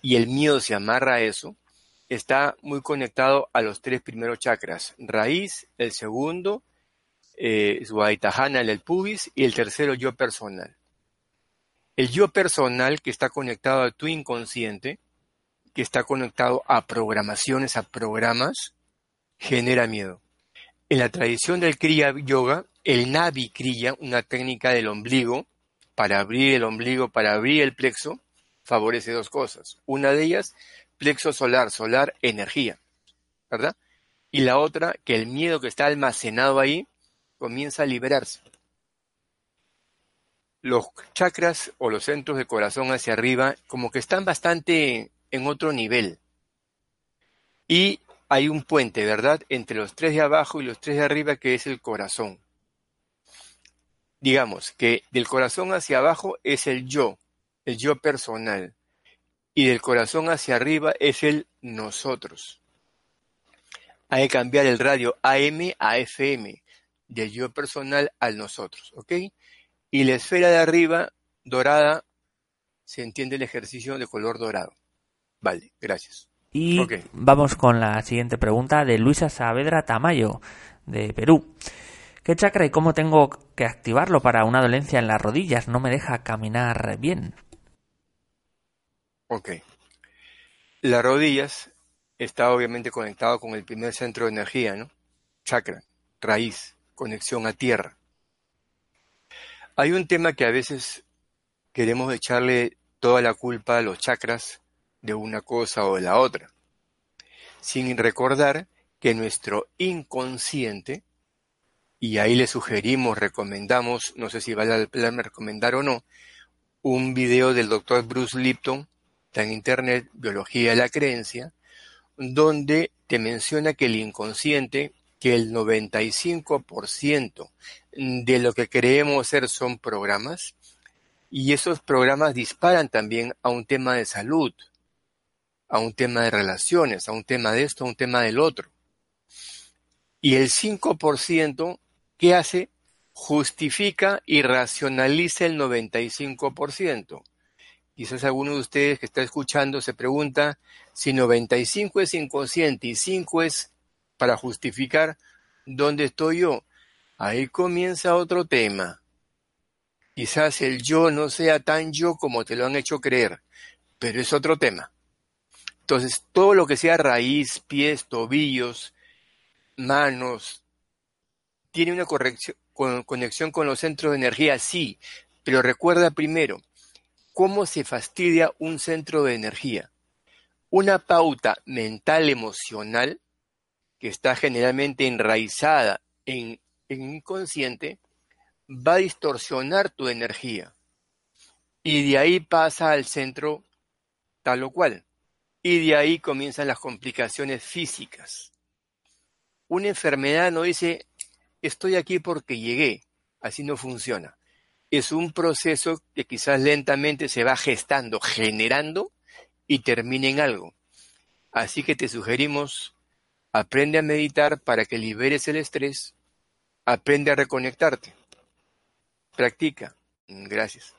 y el miedo se amarra a eso, está muy conectado a los tres primeros chakras. Raíz, el segundo, eh, el pubis, y el tercero, yo personal. El yo personal que está conectado a tu inconsciente, que está conectado a programaciones, a programas, genera miedo. En la tradición del Kriya Yoga, el Navi Kriya, una técnica del ombligo, para abrir el ombligo, para abrir el plexo, favorece dos cosas. Una de ellas, plexo solar, solar, energía, ¿verdad? Y la otra, que el miedo que está almacenado ahí comienza a liberarse. Los chakras o los centros de corazón hacia arriba como que están bastante en otro nivel. Y hay un puente, ¿verdad?, entre los tres de abajo y los tres de arriba que es el corazón. Digamos que del corazón hacia abajo es el yo, el yo personal, y del corazón hacia arriba es el nosotros. Hay que cambiar el radio AM a FM, del yo personal al nosotros, ¿ok? Y la esfera de arriba, dorada, se entiende el ejercicio de color dorado. Vale, gracias. Y vamos con la siguiente pregunta de Luisa Saavedra Tamayo, de Perú. ¿Qué chakra y cómo tengo que activarlo para una dolencia en las rodillas? No me deja caminar bien. Ok. Las rodillas está obviamente conectado con el primer centro de energía, ¿no? Chakra, raíz, conexión a tierra. Hay un tema que a veces queremos echarle toda la culpa a los chakras de una cosa o de la otra, sin recordar que nuestro inconsciente, y ahí le sugerimos, recomendamos, no sé si vale la pena recomendar o no, un video del doctor Bruce Lipton, está en internet, Biología de la Creencia, donde te menciona que el inconsciente, que el 95% de lo que creemos ser son programas, y esos programas disparan también a un tema de salud, a un tema de relaciones, a un tema de esto, a un tema del otro. Y el 5%, ¿qué hace? Justifica y racionaliza el 95%. Quizás alguno de ustedes que está escuchando se pregunta si 95 es inconsciente y 5 es para justificar dónde estoy yo. Ahí comienza otro tema. Quizás el yo no sea tan yo como te lo han hecho creer, pero es otro tema. Entonces, todo lo que sea raíz, pies, tobillos, manos, tiene una conexión con los centros de energía, sí, pero recuerda primero, ¿cómo se fastidia un centro de energía? Una pauta mental emocional que está generalmente enraizada en, en inconsciente va a distorsionar tu energía y de ahí pasa al centro tal o cual. Y de ahí comienzan las complicaciones físicas. Una enfermedad no dice, estoy aquí porque llegué. Así no funciona. Es un proceso que quizás lentamente se va gestando, generando y termina en algo. Así que te sugerimos, aprende a meditar para que liberes el estrés, aprende a reconectarte. Practica. Gracias.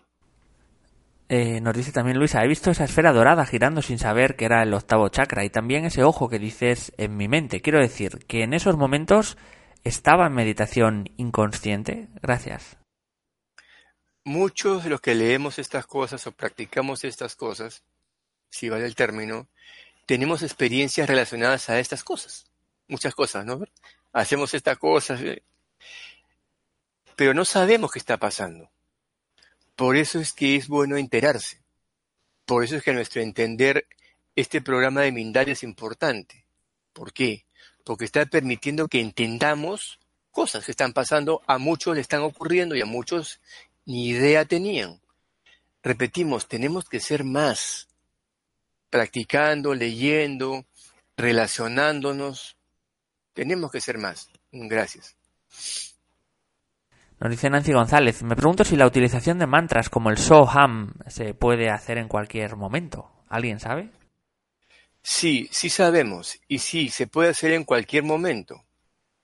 Eh, nos dice también Luisa, he visto esa esfera dorada girando sin saber que era el octavo chakra y también ese ojo que dices en mi mente. Quiero decir que en esos momentos estaba en meditación inconsciente. Gracias. Muchos de los que leemos estas cosas o practicamos estas cosas, si vale el término, tenemos experiencias relacionadas a estas cosas. Muchas cosas, ¿no? Hacemos estas cosas, eh, pero no sabemos qué está pasando. Por eso es que es bueno enterarse. Por eso es que a nuestro entender este programa de Mindalia es importante. ¿Por qué? Porque está permitiendo que entendamos cosas que están pasando, a muchos le están ocurriendo y a muchos ni idea tenían. Repetimos, tenemos que ser más, practicando, leyendo, relacionándonos. Tenemos que ser más. Gracias. Nos dice Nancy González, me pregunto si la utilización de mantras como el Soham se puede hacer en cualquier momento. ¿Alguien sabe? Sí, sí sabemos, y sí, se puede hacer en cualquier momento,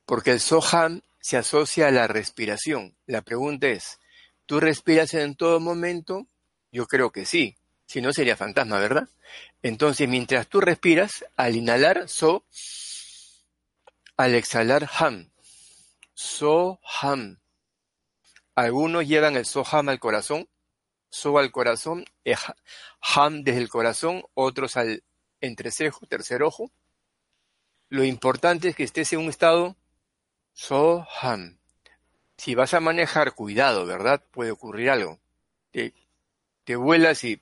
porque el Soham se asocia a la respiración. La pregunta es, ¿tú respiras en todo momento? Yo creo que sí, si no sería fantasma, ¿verdad? Entonces, mientras tú respiras, al inhalar So, al exhalar Ham. So-Ham. Algunos llevan el Soham al corazón, So al corazón, Ham desde el corazón, otros al entrecejo, tercer ojo. Lo importante es que estés en un estado Soham. Si vas a manejar, cuidado, ¿verdad? Puede ocurrir algo. Te, te vuelas y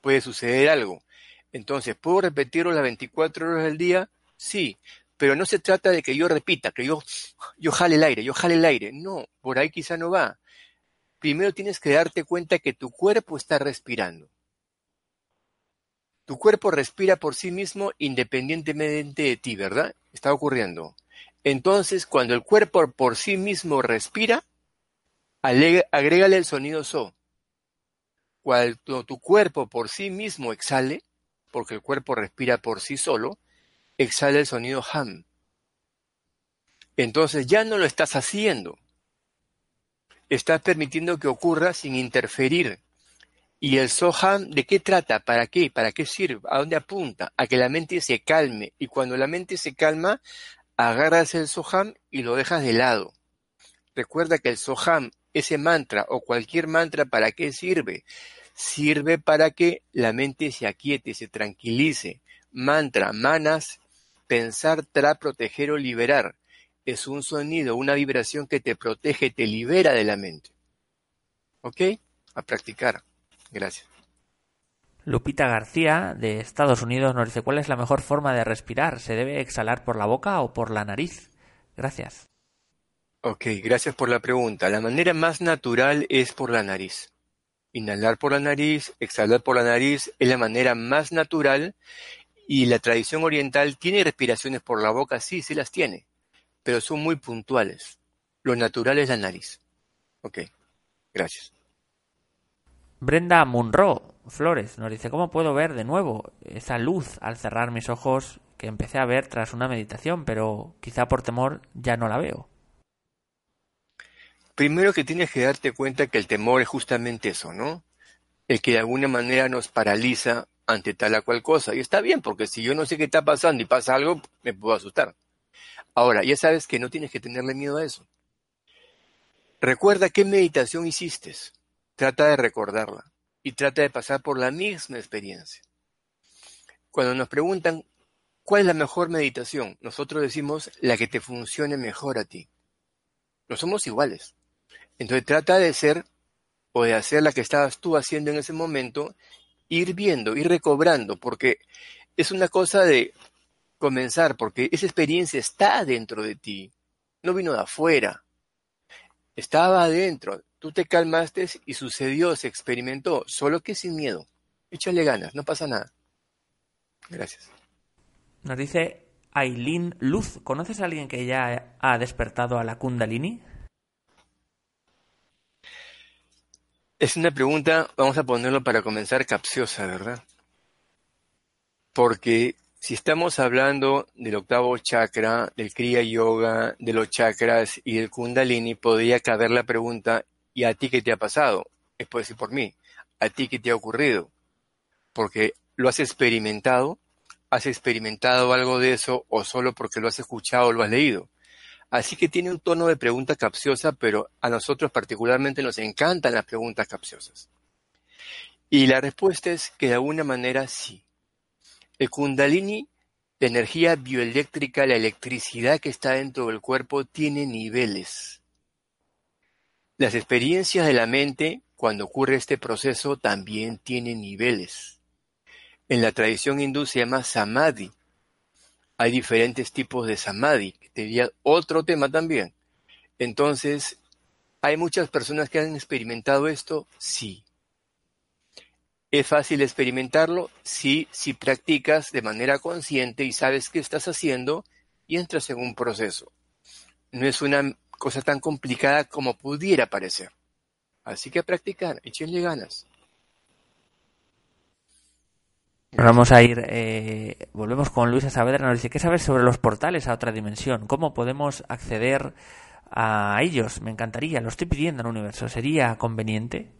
puede suceder algo. Entonces, ¿puedo repetirlo las 24 horas del día? Sí, pero no se trata de que yo repita, que yo, yo jale el aire, yo jale el aire. No, por ahí quizá no va primero tienes que darte cuenta que tu cuerpo está respirando. Tu cuerpo respira por sí mismo independientemente de ti, ¿verdad? Está ocurriendo. Entonces, cuando el cuerpo por sí mismo respira, agrégale el sonido so. Cuando tu cuerpo por sí mismo exhale, porque el cuerpo respira por sí solo, exhala el sonido ham. Entonces ya no lo estás haciendo estás permitiendo que ocurra sin interferir. ¿Y el Soham de qué trata? ¿Para qué? ¿Para qué sirve? ¿A dónde apunta? A que la mente se calme. Y cuando la mente se calma, agarras el Soham y lo dejas de lado. Recuerda que el Soham, ese mantra o cualquier mantra, ¿para qué sirve? Sirve para que la mente se aquiete, se tranquilice. Mantra, manas, pensar, tra, proteger o liberar. es un sonido, una vibración que te protege, te libera de la mente. ¿Ok? A practicar. Gracias. Lupita García, de Estados Unidos, nos dice, ¿cuál es la mejor forma de respirar? ¿Se debe exhalar por la boca o por la nariz? Gracias. Ok, gracias por la pregunta. La manera más natural es por la nariz. Inhalar por la nariz, exhalar por la nariz es la manera más natural y la tradición oriental tiene respiraciones por la boca, sí, sí las tiene, pero son muy puntuales. Lo natural es la nariz. Ok, gracias. Brenda Munro Flores nos dice, ¿cómo puedo ver de nuevo esa luz al cerrar mis ojos que empecé a ver tras una meditación, pero quizá por temor ya no la veo? Primero que tienes que darte cuenta que el temor es justamente eso, ¿no? El que de alguna manera nos paraliza ante tal o cual cosa. Y está bien, porque si yo no sé qué está pasando y pasa algo, me puedo asustar. Ahora, ya sabes que no tienes que tenerle miedo a eso. Recuerda qué meditación hiciste. Trata de recordarla y trata de pasar por la misma experiencia. Cuando nos preguntan cuál es la mejor meditación, nosotros decimos la que te funcione mejor a ti. No somos iguales. Entonces trata de ser o de hacer la que estabas tú haciendo en ese momento, ir viendo, ir recobrando, porque es una cosa de comenzar, porque esa experiencia está dentro de ti, no vino de afuera, estaba adentro, Tú te calmaste y sucedió, se experimentó, solo que sin miedo. Échale ganas, no pasa nada. Gracias. Nos dice Aileen Luz. ¿Conoces a alguien que ya ha despertado a la Kundalini? Es una pregunta, vamos a ponerlo para comenzar, capciosa, ¿verdad? Porque si estamos hablando del octavo chakra, del Kriya Yoga, de los chakras y del Kundalini, podría caber la pregunta, ¿Y a ti qué te ha pasado? Es por decir por mí. ¿A ti qué te ha ocurrido? Porque lo has experimentado, has experimentado algo de eso o solo porque lo has escuchado o lo has leído. Así que tiene un tono de pregunta capciosa, pero a nosotros particularmente nos encantan las preguntas capciosas. Y la respuesta es que de alguna manera sí. El kundalini, la energía bioeléctrica, la electricidad que está dentro del cuerpo, tiene niveles. Las experiencias de la mente, cuando ocurre este proceso, también tienen niveles. En la tradición hindú se llama samadhi. Hay diferentes tipos de samadhi, sería otro tema también. Entonces, ¿hay muchas personas que han experimentado esto? Sí. ¿Es fácil experimentarlo? Sí, si practicas de manera consciente y sabes qué estás haciendo y entras en un proceso. No es una cosa tan complicada como pudiera parecer. Así que a practicar, échenle ganas. Vamos a ir, eh, volvemos con Luisa Saavedra, nos dice, ¿qué sabes sobre los portales a otra dimensión? ¿Cómo podemos acceder a ellos? Me encantaría, lo estoy pidiendo en el universo, ¿sería conveniente?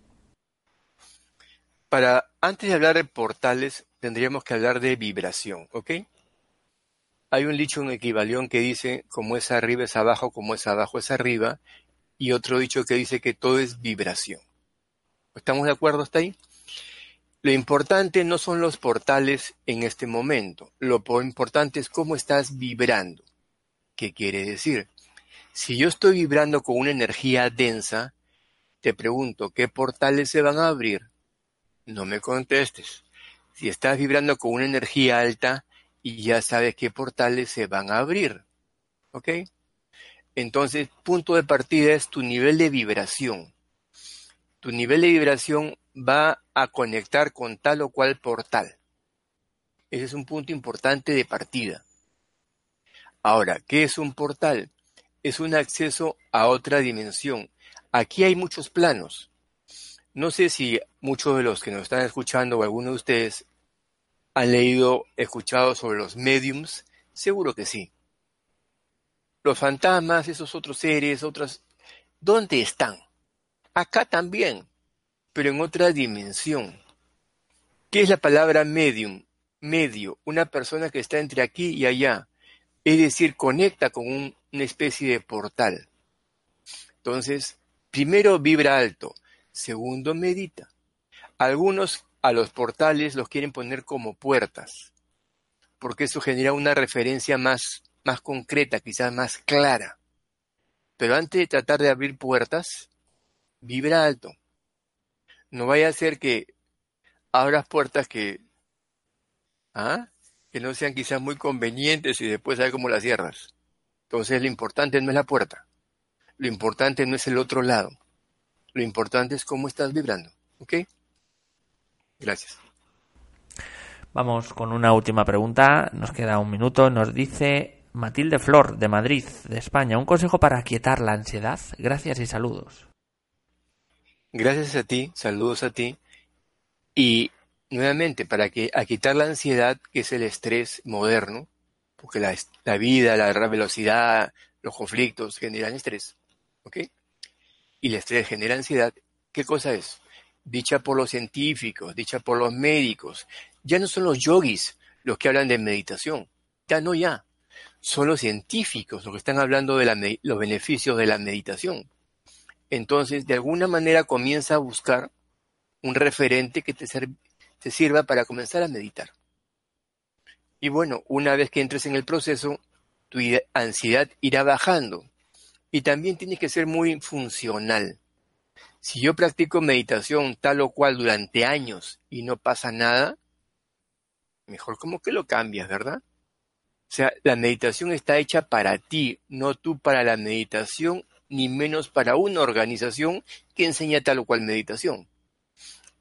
Para, antes de hablar de portales, tendríamos que hablar de vibración, ¿ok? Hay un dicho en Equivalión que dice, como es arriba es abajo, como es abajo es arriba, y otro dicho que dice que todo es vibración. ¿Estamos de acuerdo hasta ahí? Lo importante no son los portales en este momento, lo importante es cómo estás vibrando. ¿Qué quiere decir? Si yo estoy vibrando con una energía densa, te pregunto, ¿qué portales se van a abrir? No me contestes. Si estás vibrando con una energía alta, y ya sabes qué portales se van a abrir. ¿Ok? Entonces, punto de partida es tu nivel de vibración. Tu nivel de vibración va a conectar con tal o cual portal. Ese es un punto importante de partida. Ahora, ¿qué es un portal? Es un acceso a otra dimensión. Aquí hay muchos planos. No sé si muchos de los que nos están escuchando o alguno de ustedes ¿Han leído, escuchado sobre los mediums? Seguro que sí. Los fantasmas, esos otros seres, otras... ¿Dónde están? Acá también, pero en otra dimensión. ¿Qué es la palabra medium? Medio, una persona que está entre aquí y allá. Es decir, conecta con una especie de portal. Entonces, primero vibra alto, segundo medita. Algunos a los portales los quieren poner como puertas, porque eso genera una referencia más más concreta, quizás más clara. Pero antes de tratar de abrir puertas, vibra alto. No vaya a ser que abras puertas que, ¿ah? que no sean quizás muy convenientes y después sabes cómo las cierras. Entonces lo importante no es la puerta, lo importante no es el otro lado, lo importante es cómo estás vibrando. ¿Ok? Gracias. Vamos con una última pregunta. Nos queda un minuto. Nos dice Matilde Flor, de Madrid, de España. Un consejo para aquietar la ansiedad. Gracias y saludos. Gracias a ti, saludos a ti. Y nuevamente, para que aquietar la ansiedad, que es el estrés moderno, porque la, la vida, la velocidad, los conflictos generan estrés, ¿ok? Y el estrés genera ansiedad. ¿Qué cosa es? Dicha por los científicos, dicha por los médicos, ya no son los yogis los que hablan de meditación, ya no ya, son los científicos los que están hablando de los beneficios de la meditación. Entonces, de alguna manera comienza a buscar un referente que te, sirva para comenzar a meditar. Y bueno, una vez que entres en el proceso, tu ansiedad irá bajando. Y también tienes que ser muy funcional. Si yo practico meditación tal o cual durante años y no pasa nada, mejor como que lo cambias, ¿verdad? O sea, la meditación está hecha para ti, no tú para la meditación, ni menos para una organización que enseña tal o cual meditación.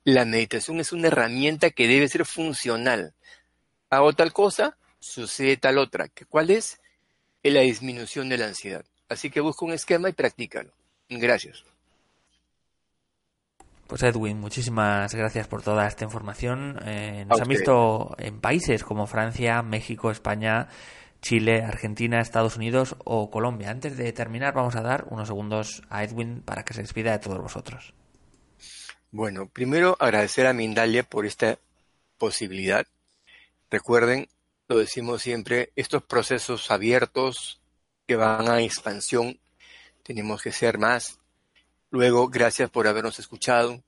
La meditación es una herramienta que debe ser funcional. Hago tal cosa, sucede tal otra. ¿Cuál es? La disminución de la ansiedad. Así que busca un esquema y practícalo. Gracias. Pues Edwin, muchísimas gracias por toda esta información. Eh, nos han visto en países como Francia, México, España, Chile, Argentina, Estados Unidos o Colombia. Antes de terminar, vamos a dar unos segundos a Edwin para que se despida de todos vosotros. Bueno, primero agradecer a Mindalia por esta posibilidad. Recuerden, lo decimos siempre, estos procesos abiertos que van a expansión, tenemos que ser más, Luego, gracias por habernos escuchado.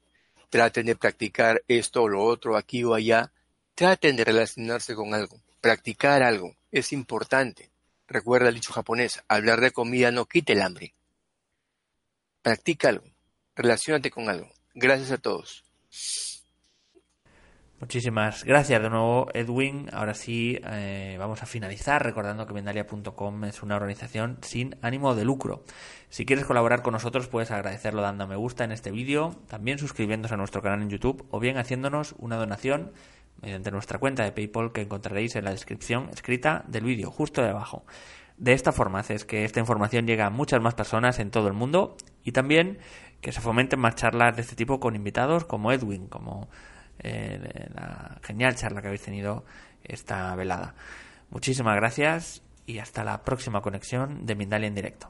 Traten de practicar esto o lo otro, aquí o allá. Traten de relacionarse con algo. Practicar algo es importante. Recuerda el dicho japonés, hablar de comida no quite el hambre. Practica algo. Relaciónate con algo. Gracias a todos. Muchísimas gracias de nuevo, Edwin. Ahora sí, eh, vamos a finalizar recordando que Vendalia.com es una organización sin ánimo de lucro. Si quieres colaborar con nosotros, puedes agradecerlo dando me gusta en este vídeo, también suscribiéndose a nuestro canal en YouTube o bien haciéndonos una donación mediante nuestra cuenta de PayPal que encontraréis en la descripción escrita del vídeo, justo debajo. De esta forma haces que esta información llegue a muchas más personas en todo el mundo y también que se fomenten más charlas de este tipo con invitados como Edwin, como eh, la genial charla que habéis tenido esta velada. Muchísimas gracias y hasta la próxima conexión de Mindalia en directo.